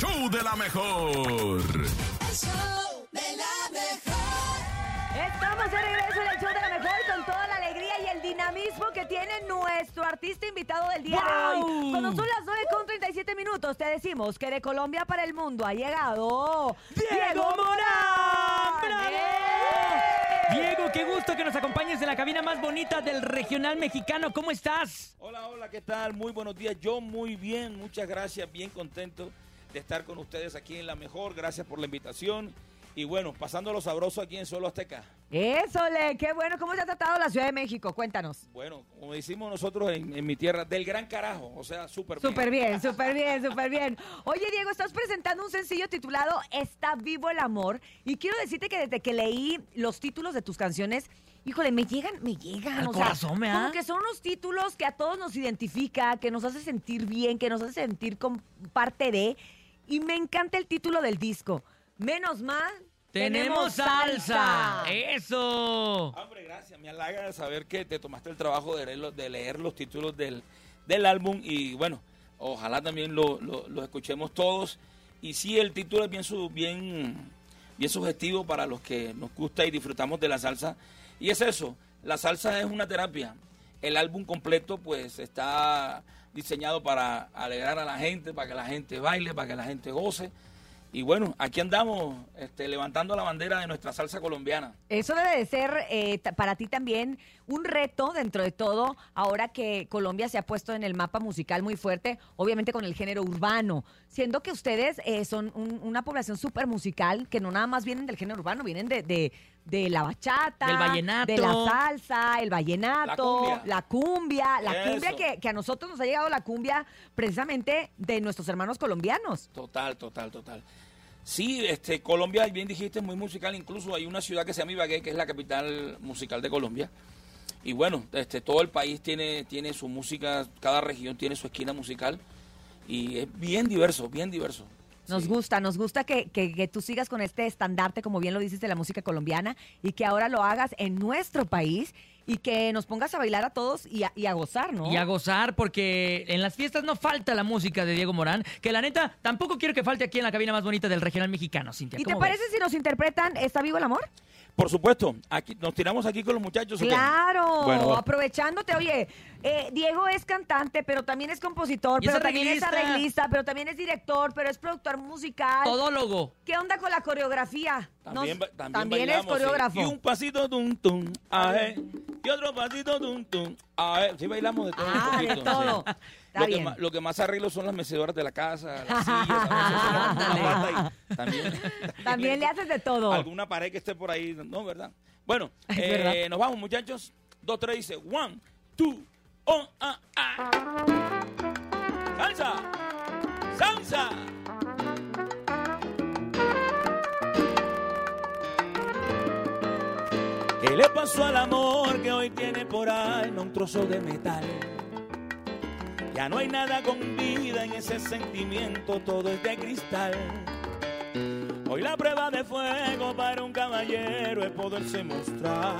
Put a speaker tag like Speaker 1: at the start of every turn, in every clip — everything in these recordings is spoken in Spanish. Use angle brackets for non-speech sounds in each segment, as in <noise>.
Speaker 1: show de la mejor.
Speaker 2: El show de la mejor.
Speaker 3: Estamos de regreso en el show de la mejor con toda la alegría y el dinamismo que tiene nuestro artista invitado del día de hoy. Cuando son las 9 con 37 minutos, te decimos que de Colombia para el mundo ha llegado
Speaker 4: ¡Diego Morán! ¡Bravo!
Speaker 3: ¡Eh!
Speaker 4: Diego, qué gusto que nos acompañes en la cabina más bonita del regional mexicano. ¿Cómo estás?
Speaker 5: Hola, hola, ¿qué tal? Muy buenos días. Yo muy bien, muchas gracias, bien contento de estar con ustedes aquí en La Mejor. Gracias por la invitación. Y bueno, pasando lo sabroso aquí en Solo Azteca.
Speaker 3: Eso, Le, qué bueno. ¿Cómo se ha tratado la Ciudad de México? Cuéntanos.
Speaker 5: Bueno, como decimos nosotros en, en mi tierra, del gran carajo, o sea, súper bien.
Speaker 3: Súper bien, <laughs> súper bien, súper bien. Oye, Diego, estás presentando un sencillo titulado Está vivo el amor. Y quiero decirte que desde que leí los títulos de tus canciones, híjole, me llegan, me llegan.
Speaker 4: Al
Speaker 3: o sea,
Speaker 4: corazón, ¿me
Speaker 3: Como que son unos títulos que a todos nos identifica, que nos hace sentir bien, que nos hace sentir con parte de. Y me encanta el título del disco. Menos mal.
Speaker 4: ¡Tenemos salsa! ¡Eso!
Speaker 5: Hombre, gracias. Me halaga saber que te tomaste el trabajo de leer, los- de leer los títulos del, del álbum. Y bueno, ojalá también lo, lo- lo escuchemos todos. Y sí, el título es bien, su, bien, bien sugestivo para los que nos gusta y disfrutamos de la salsa. Y es eso, la salsa es una terapia. El álbum completo pues está diseñado para alegrar a la gente, para que la gente baile, para que la gente goce. Y bueno, aquí andamos este, levantando la bandera de nuestra salsa colombiana.
Speaker 3: Eso debe de ser eh, para ti también un reto dentro de todo, ahora que Colombia se ha puesto en el mapa musical muy fuerte, obviamente con el género urbano, siendo que ustedes eh, son un- una población súper musical, que no nada más vienen del género urbano, vienen de, de- de la bachata,
Speaker 4: Del vallenato.
Speaker 3: de la salsa, el vallenato,
Speaker 5: La cumbia.
Speaker 3: la cumbia, la
Speaker 5: Eso.
Speaker 3: cumbia que, que a nosotros nos ha llegado la cumbia precisamente de nuestros hermanos colombianos.
Speaker 5: Total, total, total. Sí, este, Colombia, bien dijiste, es muy musical. Incluso hay una ciudad que se llama Ibagué, que es la capital musical de Colombia. Y bueno, este, todo el país tiene, tiene su música, cada región tiene su esquina musical. Y es bien diverso, bien diverso.
Speaker 3: Nos
Speaker 5: Sí.
Speaker 3: gusta, nos gusta que, que- que tú sigas con este estandarte, como bien lo dices, de la música colombiana y que ahora lo hagas en nuestro país y que nos pongas a bailar a todos y a, y a gozar, ¿no?
Speaker 4: Y a gozar porque en las fiestas no falta la música de Diego Morán, que la neta tampoco quiero que falte aquí en la cabina más bonita del regional mexicano, Cintia.
Speaker 3: ¿Y te
Speaker 4: ¿cómo
Speaker 3: parece
Speaker 4: ves?
Speaker 3: si nos interpretan ¿Está vivo el amor?
Speaker 5: Por supuesto, aquí nos tiramos aquí con los muchachos.
Speaker 3: Claro,
Speaker 5: Bueno,
Speaker 3: aprovechándote, oye, eh, Diego es cantante, pero también es compositor,
Speaker 4: es
Speaker 3: pero también es
Speaker 4: arreglista.
Speaker 3: pero también es director, pero es productor musical.
Speaker 4: Todólogo.
Speaker 3: ¿Qué onda con la coreografía?
Speaker 5: También,
Speaker 3: Nos-
Speaker 5: también,
Speaker 3: es
Speaker 5: bailamos,
Speaker 3: coreógrafo.
Speaker 5: Y un pasito tum tum, aje. Y otro pasito tum tum, aje. Sí bailamos de todo un
Speaker 3: Ah, de
Speaker 5: poquito,
Speaker 3: todo.
Speaker 5: sí.
Speaker 3: Está
Speaker 5: Lo que, más, lo que más arreglo son las mecedoras de la casa, las <laughs> sillas. a veces se le pone una pata y también, <laughs>
Speaker 3: También le haces de todo.
Speaker 5: Alguna pared que esté por ahí, ¿no? ¿Verdad? Bueno, <laughs> eh,
Speaker 3: verdad.
Speaker 5: nos vamos, muchachos. Dos, tres, dice. One, two, on, ah, ah. Salsa. Salsa. ¿Qué le pasó al amor que hoy tiene por alma un trozo de metal? Ya no hay nada con vida en ese sentimiento, todo es de cristal. Hoy la prueba de fuego para un caballero es poderse mostrar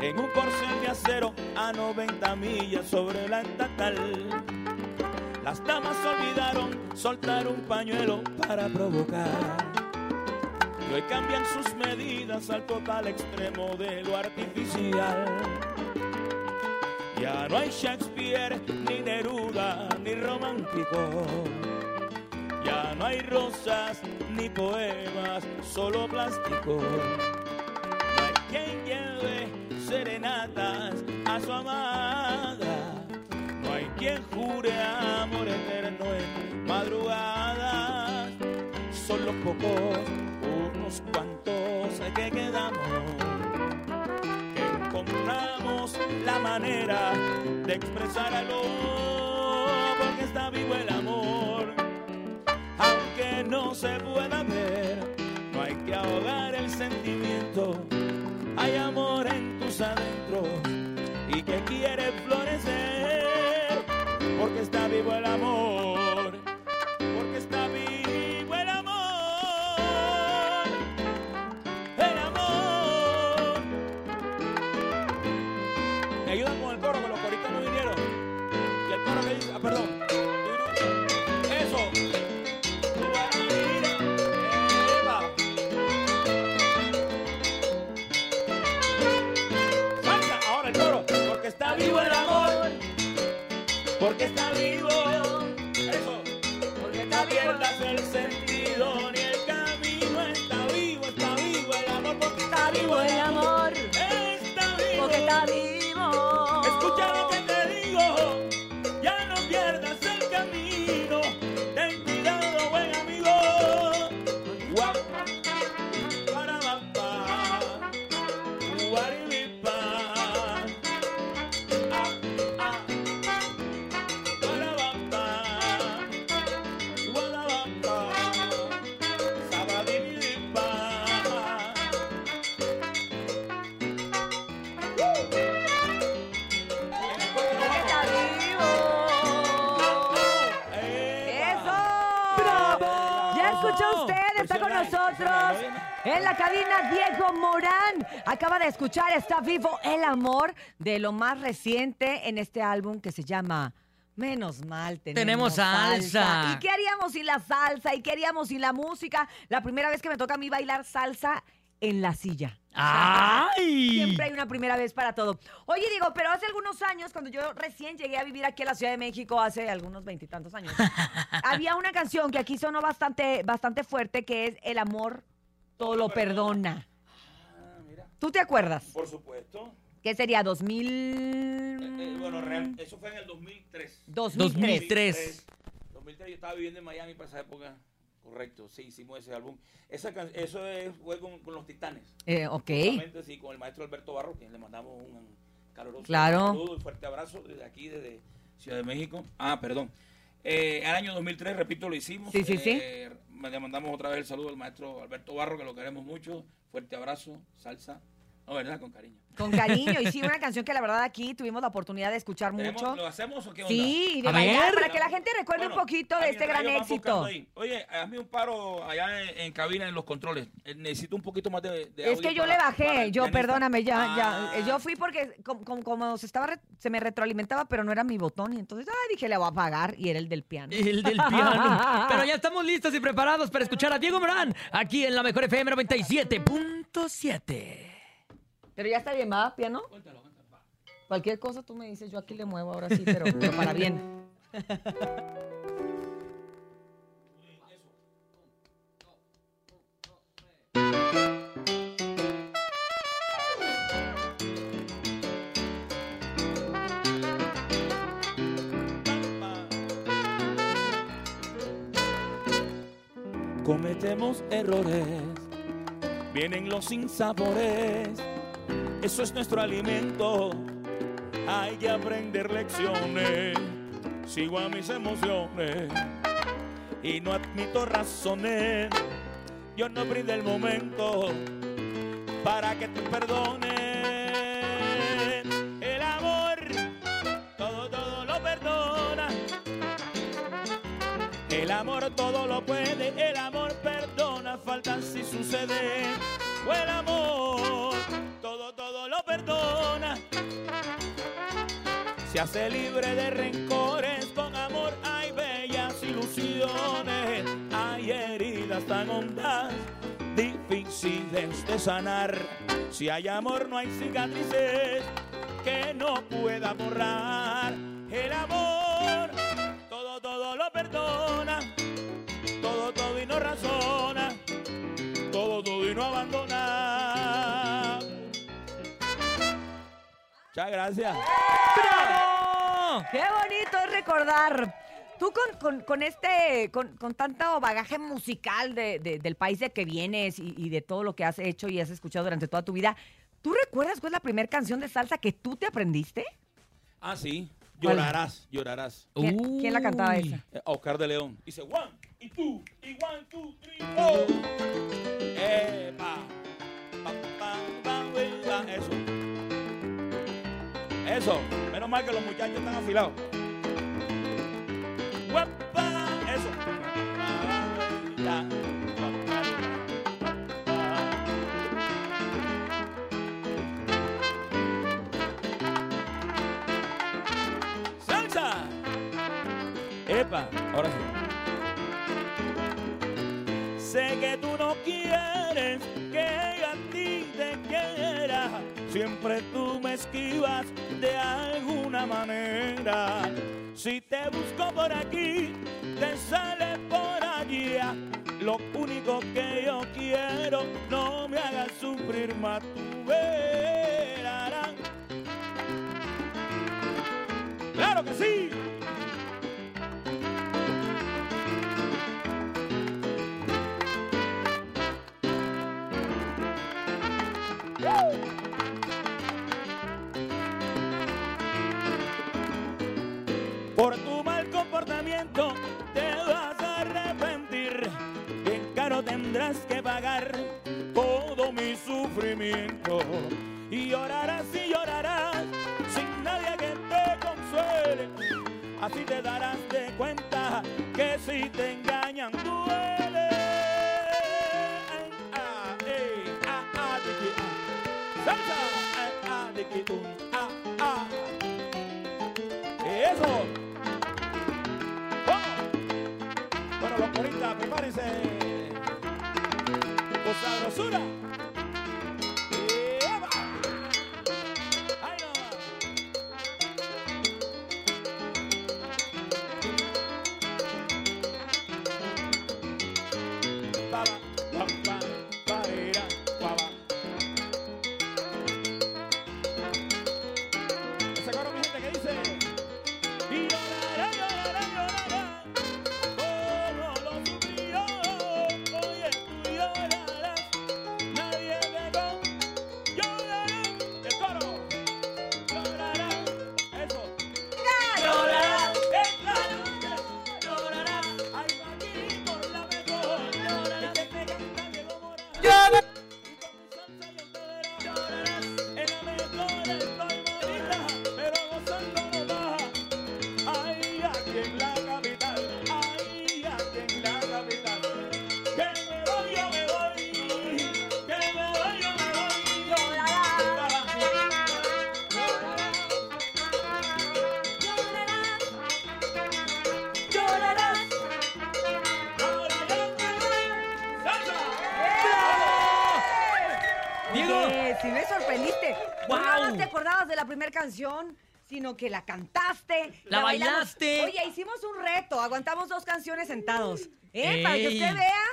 Speaker 5: en un corcel de acero a 90 millas sobre la estatal. Las damas olvidaron soltar un pañuelo para provocar. Y hoy cambian sus medidas al total extremo de lo artificial. Ya no hay Shakespeare, ni Neruda, ni romántico. Ya no hay rosas ni poemas, solo plástico. No hay quien lleve serenatas a su amada. No hay quien jure amor eterno en madrugadas. Son los pocos, unos cuantos que quedamos. La manera de expresar algo. Porque está vivo el amor aunque no se pueda ver, no hay que ahogar el sentimiento. Hay amor en tus adentros y que quiere florecer, porque está vivo, porque está pierdas el sentido. Ni el camino, está vivo, está vivo el amor, porque está vivo
Speaker 3: el amor,
Speaker 5: está vivo,
Speaker 3: porque está vivo, escúchalo. Usted, está con nosotros en la cabina Diego Morán. Acaba de escuchar Está vivo el amor de lo más reciente en este álbum que se llama Menos mal tenemos,
Speaker 4: Tenemos salsa.
Speaker 3: ¿Y qué haríamos sin la salsa? ¿Y qué haríamos sin la música? La primera vez que me toca a mí bailar salsa en la silla.
Speaker 4: ¡Ay!
Speaker 3: Siempre hay una primera vez para todo. Oye, digo, pero hace algunos años, cuando yo recién llegué a vivir aquí en la Ciudad de México, hace algunos veintitantos años, <laughs> había una canción que aquí sonó bastante, bastante fuerte, que es El amor todo lo perdona.
Speaker 5: Ah, mira.
Speaker 3: ¿Tú te acuerdas?
Speaker 5: Por supuesto.
Speaker 3: ¿Qué sería?
Speaker 5: Eh, eh,
Speaker 3: ¿2000?
Speaker 5: bueno, real- eso fue en el 2003.
Speaker 3: 2003.
Speaker 4: 2003.
Speaker 5: 2003 yo estaba viviendo en Miami para esa época. Correcto, sí, hicimos ese álbum. Esa eso es- fue con, con los Titanes.
Speaker 3: Eh, ok.
Speaker 5: Sí, con el maestro Alberto Barro, quien le mandamos un caluroso
Speaker 3: Claro.
Speaker 5: saludo y fuerte abrazo desde aquí, desde Ciudad de México. Ah, perdón. Eh, el año 2003, repito, lo hicimos.
Speaker 3: Sí, sí, sí.
Speaker 5: Eh, Le mandamos otra vez el saludo al maestro Alberto Barro, que lo queremos mucho. Fuerte abrazo, salsa. No, ¿verdad? Con cariño.
Speaker 3: Con cariño. Y sí, una canción que la verdad aquí tuvimos la oportunidad de escuchar
Speaker 5: ¿Tenemos-
Speaker 3: mucho.
Speaker 5: ¿Lo hacemos o qué onda?
Speaker 3: Sí, y de
Speaker 4: A
Speaker 3: bailar,
Speaker 4: ver.
Speaker 3: para que la gente recuerde
Speaker 5: Bueno,
Speaker 3: un poquito de
Speaker 5: ah,
Speaker 3: este gran éxito.
Speaker 5: Oye, hazme un paro allá en, en cabina en los controles. Eh, Necesito un poquito más de, de
Speaker 3: Es
Speaker 5: audio
Speaker 3: que yo
Speaker 5: para-
Speaker 3: le bajé, yo
Speaker 5: pianista.
Speaker 3: perdóname, ya,
Speaker 5: Ah.
Speaker 3: ya. Yo fui porque como, como- como se estaba re- se me retroalimentaba, pero no era mi botón. Y entonces, ah, dije, le voy a apagar. Y era el del piano.
Speaker 4: El del piano. <laughs> Pero ya estamos listos y preparados para escuchar a Diego Morán aquí en la mejor FM 97.7.
Speaker 3: Pero ya está bien, ¿va, piano? Cualquier cosa tú me dices, yo aquí le muevo ahora sí, pero, pero para bien. <laughs>
Speaker 5: Cometemos errores, vienen los sinsabores, eso es nuestro alimento, hay que aprender lecciones, sigo a mis emociones y no admito razones, yo no brindé el momento para que te perdones. El amor, todo, todo lo perdona. El amor todo lo puede, el amor perdona, faltas si sucede. O el amor Se hace libre de rencores, con amor hay bellas ilusiones. Hay heridas tan hondas, difíciles de sanar. Si hay amor no hay cicatrices que no pueda borrar. El amor todo, todo lo perdona, todo, todo y no razona, todo, todo y no abandona. Muchas gracias.
Speaker 4: ¡Bravo!
Speaker 3: ¡Qué bonito es recordar! Tú con, con- con este, con, con tanto bagaje musical de- de- del país de que vienes y, y de todo lo que has hecho y has escuchado durante toda tu vida, ¿tú recuerdas cuál es la primera canción de salsa que tú te aprendiste?
Speaker 5: Ah, sí. Llorarás, llorarás.
Speaker 3: ¿Quién, quién la cantaba esa?
Speaker 5: Eh, Oscar de León. Dice one y two y one, two, three, four. Epa. Pa, pa, pa. Eso. Eso. Mal que los muchachos están afilados. Eso. ¡Salsa! ¡Epa! Ahora sí. Sé que tú no quieres que a ti te quiera. Siempre tú me esquivas de manera. Si te busco por aquí, te sale por yeah. Lo único que yo quiero, no me hagas sufrir más tu verás. ¡Claro que sí! Ah, ah, ah. Eso. ¡Vamos! Bueno, los coristas, prepárense. Con sabrosura.
Speaker 3: Sí me sorprendiste. No
Speaker 4: ¡Guau!
Speaker 3: nada más te acordabas de la primera canción, sino que la cantaste.
Speaker 4: La bailaste.
Speaker 3: Oye, hicimos un reto. Aguantamos dos canciones sentados. ¿eh? Para que usted vea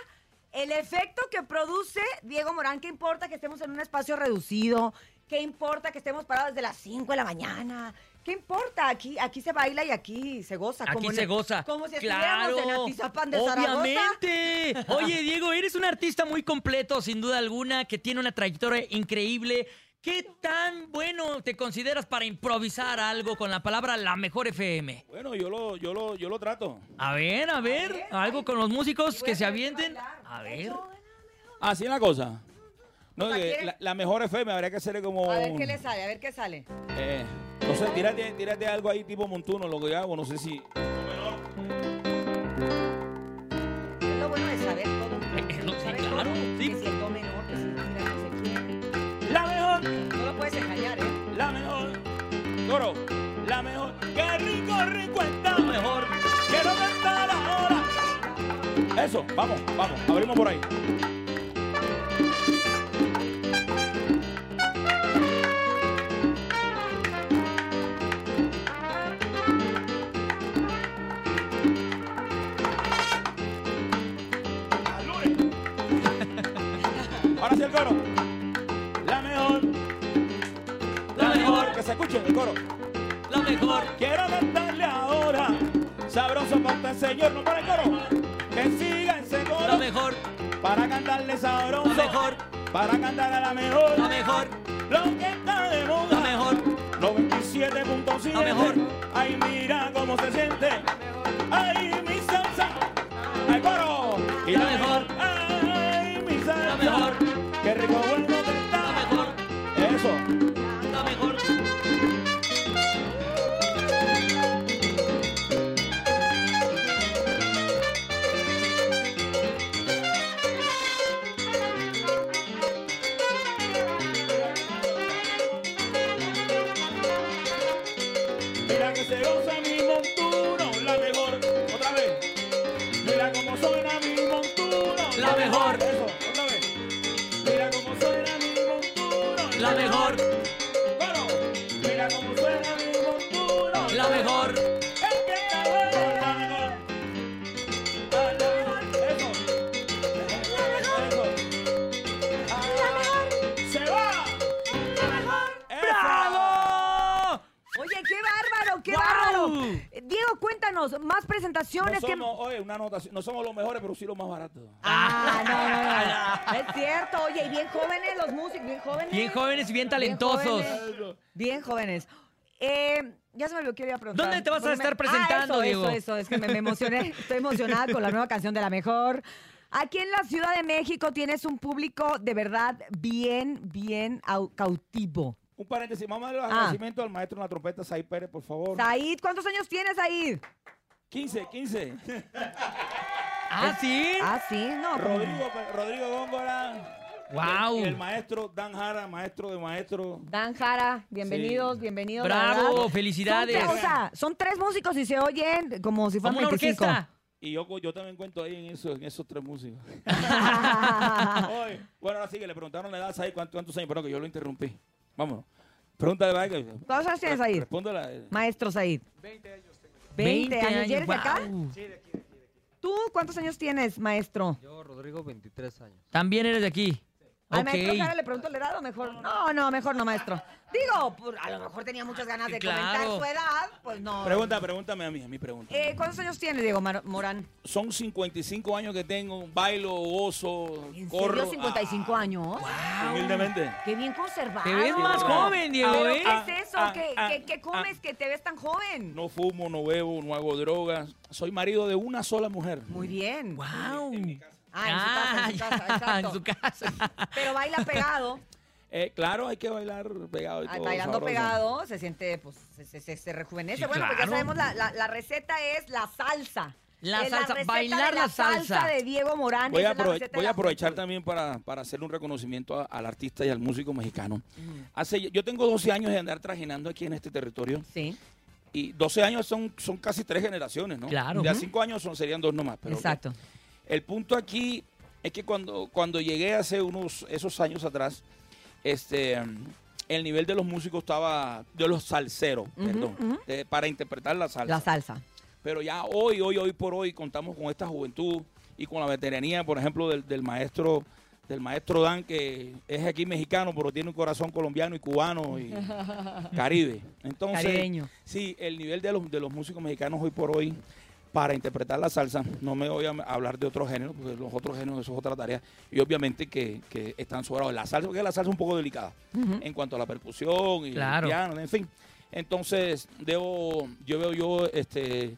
Speaker 3: el efecto que produce Diego Morán. ¿Qué importa que estemos en un espacio reducido? ¿Qué importa que estemos parados desde las 5 de la mañana? ¿Qué importa? Aquí, aquí se baila y aquí se goza.
Speaker 4: Aquí
Speaker 3: como en
Speaker 4: se
Speaker 3: el-
Speaker 4: goza.
Speaker 3: Como si
Speaker 4: claro.
Speaker 3: estuviéramos en Atizapán de Zaragoza.
Speaker 4: Obviamente. Oye, <laughs> Diego, eres un artista muy completo, sin duda alguna, que tiene una trayectoria increíble. ¿Qué tan bueno te consideras para improvisar algo con la palabra la mejor FM?
Speaker 5: Bueno, yo lo, yo lo, yo lo trato.
Speaker 4: A ver, a ver, algo con los músicos que se avienten.
Speaker 3: bailar.
Speaker 4: A ver.
Speaker 5: Así es la cosa. La mejor FM habría que hacerle como.
Speaker 3: A ver qué le sale, a ver qué sale.
Speaker 5: Eh, no sé, tírate, tírate algo ahí tipo montuno, lo que hago, no sé si.
Speaker 3: Es lo bueno de saber todo.
Speaker 5: La mejor,
Speaker 3: No lo puedes engañar, ¿eh?
Speaker 5: la mejor. Coro, la mejor. Qué rico, rico está.
Speaker 4: Lo mejor.
Speaker 5: Quiero cantar ahora. Eso, vamos, vamos, abrimos por ahí. El coro. La mejor.
Speaker 4: La mejor.
Speaker 5: Que se escuche el coro.
Speaker 4: La mejor.
Speaker 5: Quiero cantarle ahora. Sabroso para el señor, no para el coro. Que siga ese
Speaker 4: La
Speaker 5: coro.
Speaker 4: mejor.
Speaker 5: Para cantarle sabroso.
Speaker 4: La mejor.
Speaker 5: Para cantar a la mejor.
Speaker 4: La mejor.
Speaker 5: Lo que está de moda.
Speaker 4: La mejor.
Speaker 5: 97.7.
Speaker 4: La mejor.
Speaker 5: Ay, mira cómo se siente. Ay, mi Mira que se goza
Speaker 3: más
Speaker 5: No
Speaker 3: que...
Speaker 5: somos, oye, una anotación, no somos los mejores, pero sí los más baratos.
Speaker 3: Ah, no, no, no. <laughs> Es cierto, oye, y bien jóvenes los músicos, bien jóvenes.
Speaker 4: Bien jóvenes y bien talentosos.
Speaker 3: jóvenes. Bien jóvenes. Eh, ya se me olvidó que iba a preguntar.
Speaker 4: ¿Dónde te vas a estar presentando,
Speaker 3: ah, eso,
Speaker 4: Diego?
Speaker 3: Eso, eso, es que me, me emocioné. <laughs> Estoy emocionada con la nueva canción de La Mejor. Aquí en la Ciudad de México tienes un público de verdad bien, bien au- cautivo.
Speaker 5: Un paréntesis, vamos a darle los
Speaker 3: Ah.
Speaker 5: agradecimientos al maestro de la trompeta, Said Pérez, por favor.
Speaker 3: Said, ¿cuántos años tienes, Said?
Speaker 5: 15, 15.
Speaker 4: ¿Ah, sí?
Speaker 3: Ah, sí, no.
Speaker 5: Rodrigo, Rodrigo Góngora.
Speaker 4: Guau.
Speaker 5: Y el, el maestro Dan Jara, maestro de maestro.
Speaker 3: Dan Jara, bienvenidos,
Speaker 5: Sí.
Speaker 3: bienvenidos.
Speaker 4: Bravo, felicidades.
Speaker 3: Son, tres- o sea, son tres músicos y se oyen como si fueran
Speaker 4: una
Speaker 3: 25.
Speaker 4: orquesta.
Speaker 5: Y yo, yo también cuento ahí en, eso, en esos tres músicos. <laughs> Bueno, ahora sí que le preguntaron la edad, Said, ¿cuántos, cuántos años? Perdón, que yo lo interrumpí. Vámonos. Pregúntale, ¿verdad? Que,
Speaker 3: ¿Cuántos años tienes, Said?
Speaker 5: Respóndela. eh.
Speaker 3: Maestro Said. 20 años. 20 años. ¿Y eres de acá?
Speaker 4: guau.
Speaker 3: ¿Tú cuántos años tienes, maestro?
Speaker 6: Yo, Rodrigo, 23 años.
Speaker 4: También eres de aquí.
Speaker 3: ¿Al
Speaker 4: Ok.
Speaker 3: maestro Jara le pregunto la edad o mejor? No, no, mejor no, maestro. Digo, por- a lo mejor tenía muchas ganas de
Speaker 4: Claro.
Speaker 3: comentar su edad, pues no.
Speaker 5: Pregunta, pregúntame a mí, a mí pregunta.
Speaker 3: Eh, ¿Cuántos años tiene, Diego Mar- Morán?
Speaker 5: Son 55 años que tengo, bailo, gozo,
Speaker 3: ¿En
Speaker 5: corro.
Speaker 3: serio 55 años?
Speaker 5: ah, humildemente.
Speaker 3: Qué bien conservado.
Speaker 4: Te ves más joven, Diego,
Speaker 3: ¿Pero
Speaker 4: ¿eh?
Speaker 3: qué es eso?
Speaker 5: Ah,
Speaker 3: ¿Qué,
Speaker 5: ah,
Speaker 3: qué- qué comes que te ves tan joven?
Speaker 5: No fumo, no bebo, no hago drogas. Soy marido de una sola mujer.
Speaker 3: Muy bien.
Speaker 4: Wow.
Speaker 3: Ah, en su casa, en su casa,
Speaker 4: ya,
Speaker 3: exacto.
Speaker 4: en su casa. <laughs>
Speaker 3: Pero baila <laughs> pegado.
Speaker 5: Eh, claro, hay que bailar pegado y
Speaker 3: Ay,
Speaker 5: todo.
Speaker 3: bailando
Speaker 5: sabroso.
Speaker 3: pegado se siente, pues, se, se- se- rejuvenece.
Speaker 4: Sí,
Speaker 3: bueno, pues ya
Speaker 4: claro.
Speaker 3: sabemos, la, la- la receta es la salsa.
Speaker 4: La
Speaker 3: Es
Speaker 4: salsa, bailar
Speaker 3: de
Speaker 4: la salsa.
Speaker 3: de Diego Morán.
Speaker 5: Voy a,
Speaker 3: la
Speaker 5: aprove- voy a
Speaker 3: la
Speaker 5: aprovechar también para, para hacerle un reconocimiento a- al artista y al músico mexicano. Hace, yo tengo 12 años de andar trajinando aquí en este territorio
Speaker 3: Sí,
Speaker 5: y 12 años son, son casi tres generaciones, ¿no?
Speaker 4: Claro.
Speaker 5: De a
Speaker 4: Ujú.
Speaker 5: 5 años son, serían dos nomás. Pero
Speaker 3: exacto.
Speaker 5: El punto aquí es que cuando, cuando llegué hace unos esos años atrás, este el nivel de los músicos estaba, de los salseros, perdón, de- para interpretar la salsa.
Speaker 3: La salsa.
Speaker 5: Pero ya hoy, hoy, hoy por hoy contamos con esta juventud y con la veteranía, por ejemplo, del, del maestro del maestro Dan, que es aquí mexicano, pero tiene un corazón colombiano y cubano y <laughs> caribe. Entonces,
Speaker 3: Caribeño.
Speaker 5: sí, el nivel de los, de los músicos mexicanos hoy por hoy para interpretar la salsa, no me voy a hablar de otros géneros, porque los otros géneros eso es otra tarea, y obviamente que, que están sobrados. La salsa, porque la salsa es un poco delicada en cuanto a la percusión y
Speaker 4: Claro.
Speaker 5: el piano, en fin. Entonces, debo, yo veo yo este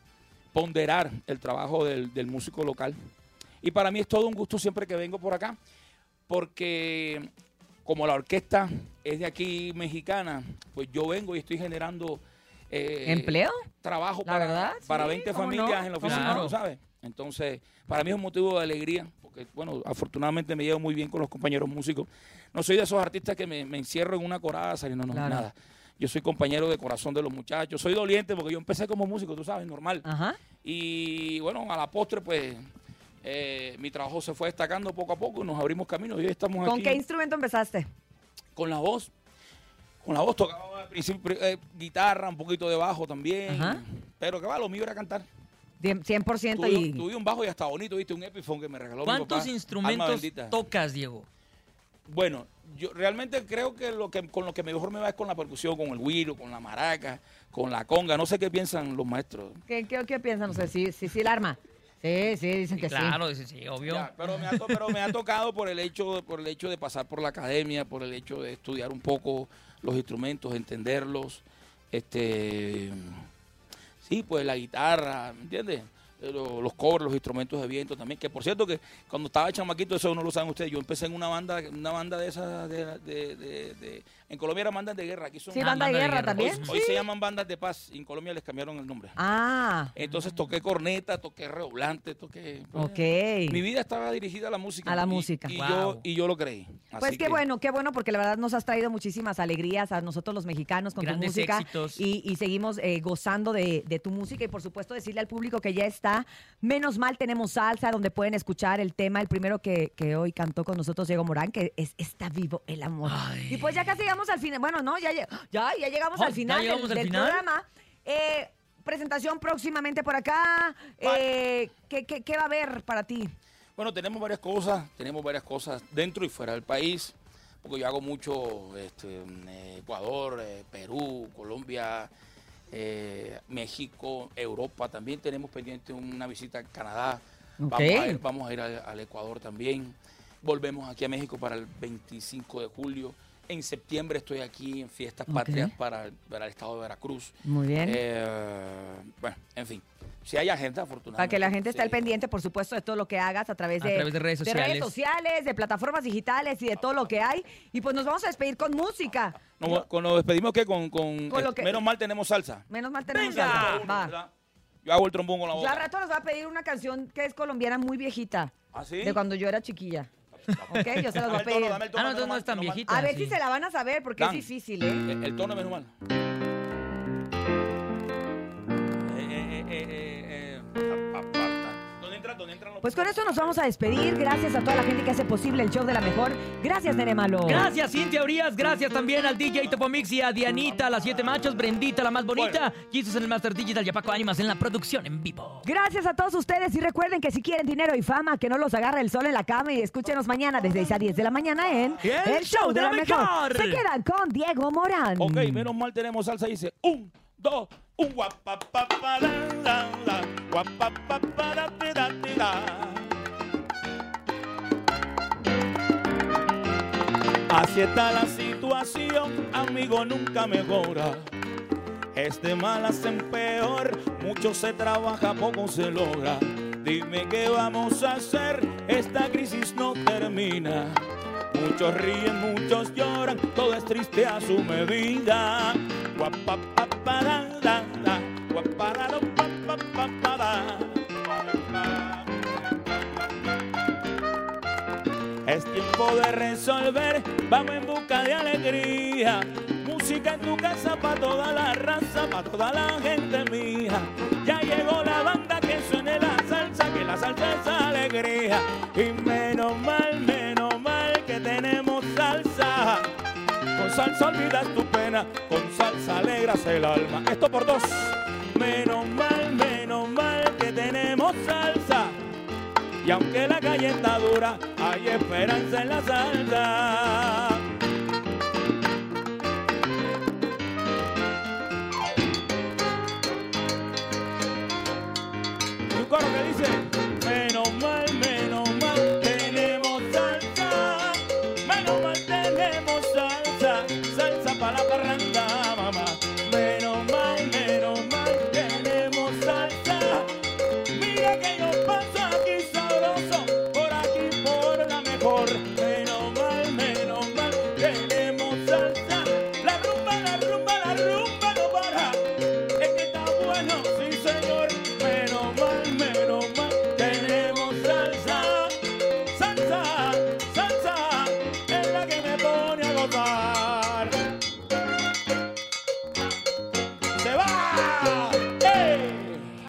Speaker 5: ponderar el trabajo del, del músico local. Y para mí es todo un gusto siempre que vengo por acá, porque como la orquesta es de aquí mexicana, pues yo vengo y estoy generando eh,
Speaker 3: ¿Empleo?
Speaker 5: trabajo
Speaker 3: La
Speaker 5: para,
Speaker 3: verdad,
Speaker 5: para
Speaker 3: sí,
Speaker 5: 20
Speaker 3: ¿cómo
Speaker 5: familias
Speaker 3: no?
Speaker 5: en la
Speaker 3: ¿Cómo
Speaker 5: oficina? ¿sabes? Entonces, para mí es un motivo de alegría, porque, bueno, afortunadamente me llevo muy bien con los compañeros músicos. No soy de esos artistas que me, me encierro en una coraza, y no, no,
Speaker 3: Claro.
Speaker 5: nada. Yo soy compañero de corazón de los muchachos. Soy doliente porque yo empecé como músico, tú sabes, normal.
Speaker 3: Ajá.
Speaker 5: Y bueno, a la postre, pues, eh, mi trabajo se fue destacando poco a poco y nos abrimos camino. Y hoy estamos
Speaker 3: ¿Con
Speaker 5: aquí
Speaker 3: qué instrumento empezaste?
Speaker 5: con la voz. Con la voz tocaba eh, guitarra, un poquito de bajo también.
Speaker 3: Ajá.
Speaker 5: Pero que va, lo mío era cantar.
Speaker 3: Cien- 100%
Speaker 5: Tuve,
Speaker 3: y...
Speaker 5: tuve un bajo y hasta bonito, viste, un Epiphone que me regaló mi
Speaker 4: ¿Cuántos
Speaker 5: papá. Alma
Speaker 4: instrumentos tocas, Diego?
Speaker 5: Bueno, yo realmente creo que lo que con lo que mejor me va es con la percusión, con el güiro, con la maraca, con la conga. No sé qué piensan los maestros.
Speaker 3: ¿Qué, qué, qué piensan? No sé, sí, sí, sí, el arma. Sí, sí, dicen que sí.
Speaker 4: Claro, sí, sí, obvio.
Speaker 5: Ya, pero, me ha to- pero me ha tocado por el hecho por el hecho de pasar por la academia, por el hecho de estudiar un poco los instrumentos, entenderlos. Este sí, pues la guitarra, ¿me entiendes? Eh, lo- Los covers, los instrumentos de viento también, que por cierto que cuando estaba chamaquito, eso no lo saben ustedes, yo empecé en una banda, una banda de esas, de, de- de- de- en Colombia eran bandas de guerra, aquí son,
Speaker 3: Sí,
Speaker 4: Ah,
Speaker 3: banda de guerra también.
Speaker 5: hoy, hoy se llaman bandas de paz, y en Colombia les cambiaron el nombre.
Speaker 3: Ah,
Speaker 5: Entonces toqué corneta, toqué redoblante, toqué... pues,
Speaker 3: ok.
Speaker 5: mi vida estaba dirigida a la música.
Speaker 3: A la
Speaker 5: y-
Speaker 3: música.
Speaker 5: Y,
Speaker 4: Wow.
Speaker 5: yo, y yo lo creí.
Speaker 3: Pues qué
Speaker 5: que-
Speaker 3: bueno, qué bueno, porque la verdad nos has traído muchísimas alegrías a nosotros los mexicanos con
Speaker 4: Grandes
Speaker 3: tu música.
Speaker 4: éxitos.
Speaker 3: Y, y seguimos eh, gozando de, de tu música y por supuesto decirle al público que ya está. Menos mal tenemos salsa donde pueden escuchar el tema, el primero que, que hoy cantó con nosotros Diego Morán, que es Está vivo el amor.
Speaker 4: Ay.
Speaker 3: Y pues ya casi llegamos al final. Bueno, no, ya, ya, ya llegamos
Speaker 4: Oh,
Speaker 3: al
Speaker 4: ¿ya
Speaker 3: final del,
Speaker 4: llegamos al
Speaker 3: del
Speaker 4: final?
Speaker 3: programa. Eh, presentación próximamente por acá. Eh, ¿qué, qué, qué va a haber para ti?
Speaker 5: Bueno, tenemos varias cosas, tenemos varias cosas dentro y fuera del país, porque yo hago mucho este, en, eh, Ecuador, eh, Perú, Colombia, eh, México, Europa. También tenemos pendiente una visita a Canadá. Vamos a ir, vamos a ir al, al Ecuador también. Volvemos aquí a México para el 25 de julio. En septiembre estoy aquí en Fiestas. Patrias para, para el estado de Veracruz.
Speaker 3: Muy bien.
Speaker 5: Eh, bueno, en fin. Si hay agenda, afortunadamente.
Speaker 3: Para que la gente esté al pendiente, por supuesto, de todo lo que hagas a través
Speaker 4: A
Speaker 3: de,
Speaker 4: través de redes sociales.
Speaker 3: sociales, de plataformas digitales y de todo lo que hay. Y pues nos vamos a despedir con música.
Speaker 5: Con- nos despedimos que con, con,
Speaker 3: Con lo
Speaker 5: eh,
Speaker 3: que-
Speaker 5: menos mal tenemos salsa.
Speaker 3: Menos mal tenemos
Speaker 4: ¡Venga!
Speaker 3: algo. Va.
Speaker 5: ¿verdad? Yo hago el trombón con la
Speaker 3: Yo al
Speaker 5: boca.
Speaker 3: rato nos va a pedir una canción que es colombiana muy viejita.
Speaker 5: ¿Ah, sí?
Speaker 3: De cuando yo era chiquilla. <laughs> ¿Ok? Yo se las voy
Speaker 5: Dame
Speaker 3: a
Speaker 5: el tono,
Speaker 3: pedir.
Speaker 5: dame el tono,
Speaker 4: Ah, no, entonces no
Speaker 5: menos
Speaker 4: es tan
Speaker 5: mal, menos mal.
Speaker 4: viejita.
Speaker 3: A ver
Speaker 4: sí.
Speaker 3: si se la van a saber porque es difícil, ¿eh?
Speaker 5: El, el tono menos mal.
Speaker 3: Pues con esto nos vamos a despedir. Gracias a toda la gente que hace posible el show de la mejor. Gracias, Nere Malo.
Speaker 4: Gracias, Cintia Urias. Gracias también al DJ Topomix y a Dianita, las siete machos, Brendita, la más bonita. Jesus en el Master Digital y a Paco Ánimas en la producción en vivo.
Speaker 3: Gracias a todos ustedes y recuerden que si quieren dinero y fama, que no los agarre el sol en la cama y escúchenos mañana desde 6 a 10 de la mañana en
Speaker 4: El Show de la Mejor.
Speaker 3: Se quedan con Diego Morán.
Speaker 5: Ok, menos mal tenemos salsa. Dice un, dos. Así está la situación, amigo, nunca mejora. Es de malas en peor, mucho se trabaja, poco se logra. Dime qué vamos a hacer, esta crisis no termina. Muchos ríen, muchos lloran, todo es triste a su medida. Es tiempo de resolver, vamos en busca de alegría. Música en tu casa para toda la raza, para toda la gente mía. Ya llegó la banda que suene la salsa, que la salsa es alegría. Y menos mal, salsa olvidas tu pena, con salsa alegras el alma. Esto por dos. Menos mal, menos mal que tenemos salsa. Y aunque la calle está dura, hay esperanza en la salsa. Y un coro que dice,